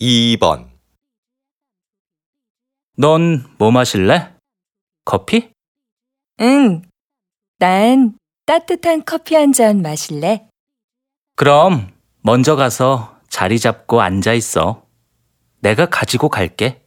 2번, 넌 뭐 마실래? 커피? 응. 난 따뜻한 커피 한 잔 마실래? 그럼 먼저 가서 자리 잡고 앉아 있어. 내가 가지고 갈게.